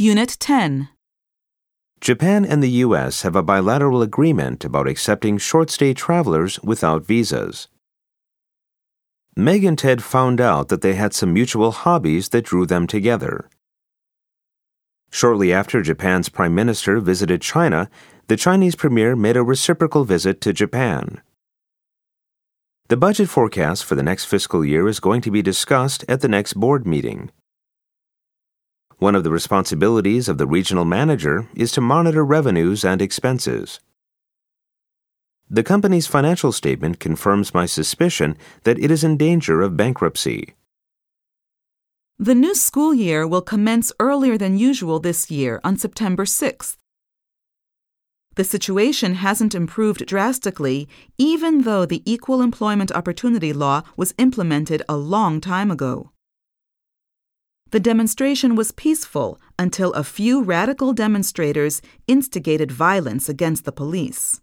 Unit 10. Japan and the U.S. have a bilateral agreement about accepting short stay travelers without visas. Meg and Ted found out that they had some mutual hobbies that drew them together. Shortly after Japan's Prime Minister visited China, the Chinese Premier made a reciprocal visit to Japan. The budget forecast for the next fiscal year is going to be discussed at the next board meeting. One of the responsibilities of the regional manager is to monitor revenues and expenses. The company's financial statement confirms my suspicion that it is in danger of bankruptcy. The new school year will commence earlier than usual this year on September 6th. The situation hasn't improved drastically, even though the Equal Employment Opportunity Law was implemented a long time ago. The demonstration was peaceful until a few radical demonstrators instigated violence against the police.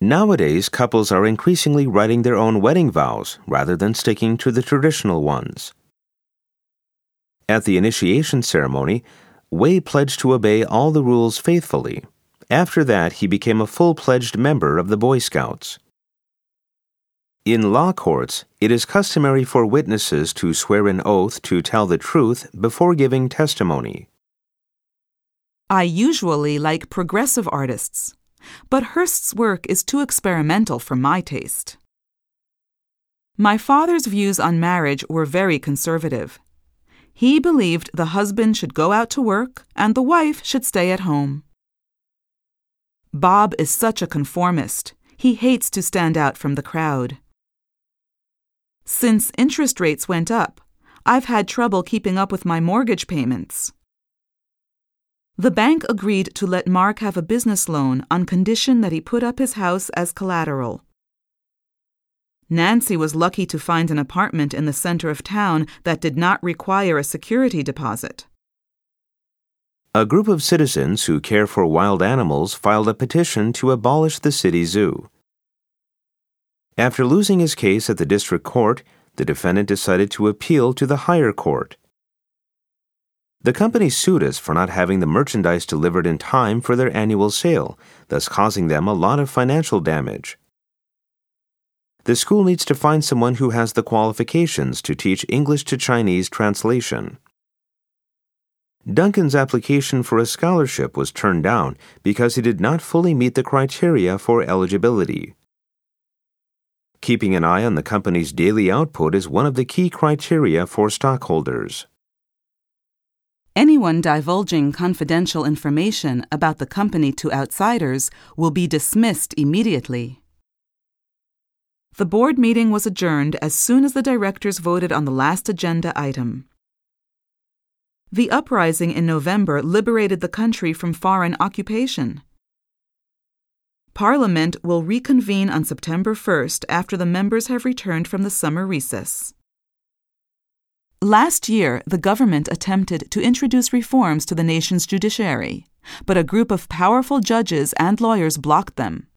Nowadays, couples are increasingly writing their own wedding vows rather than sticking to the traditional ones. At the initiation ceremony, Wei pledged to obey all the rules faithfully. After that, he became a full pledged member of the Boy Scouts. In law courts, it is customary for witnesses to swear an oath to tell the truth before giving testimony. I usually like progressive artists, but Hirst's work is too experimental for my taste. My father's views on marriage were very conservative. He believed the husband should go out to work and the wife should stay at home. Bob is such a conformist. He hates to stand out from the crowd. Since interest rates went up, I've had trouble keeping up with my mortgage payments. The bank agreed to let Mark have a business loan on condition that he put up his house as collateral. Nancy was lucky to find an apartment in the center of town that did not require a security deposit. A group of citizens who care for wild animals filed a petition to abolish the city zoo. After losing his case at the district court, the defendant decided to appeal to the higher court. The company sued us for not having the merchandise delivered in time for their annual sale, thus causing them a lot of financial damage. The school needs to find someone who has the qualifications to teach English to Chinese translation. Duncan's application for a scholarship was turned down because he did not fully meet the criteria for eligibility. Keeping an eye on the company's daily output is one of the key criteria for stockholders. Anyone divulging confidential information about the company to outsiders will be dismissed immediately. The board meeting was adjourned as soon as the directors voted on the last agenda item. The uprising in November liberated the country from foreign occupation. Parliament will reconvene on September 1st after the members have returned from the summer recess. Last year, the government attempted to introduce reforms to the nation's judiciary, but a group of powerful judges and lawyers blocked them.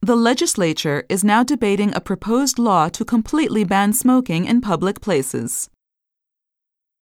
The legislature is now debating a proposed law to completely ban smoking in public places.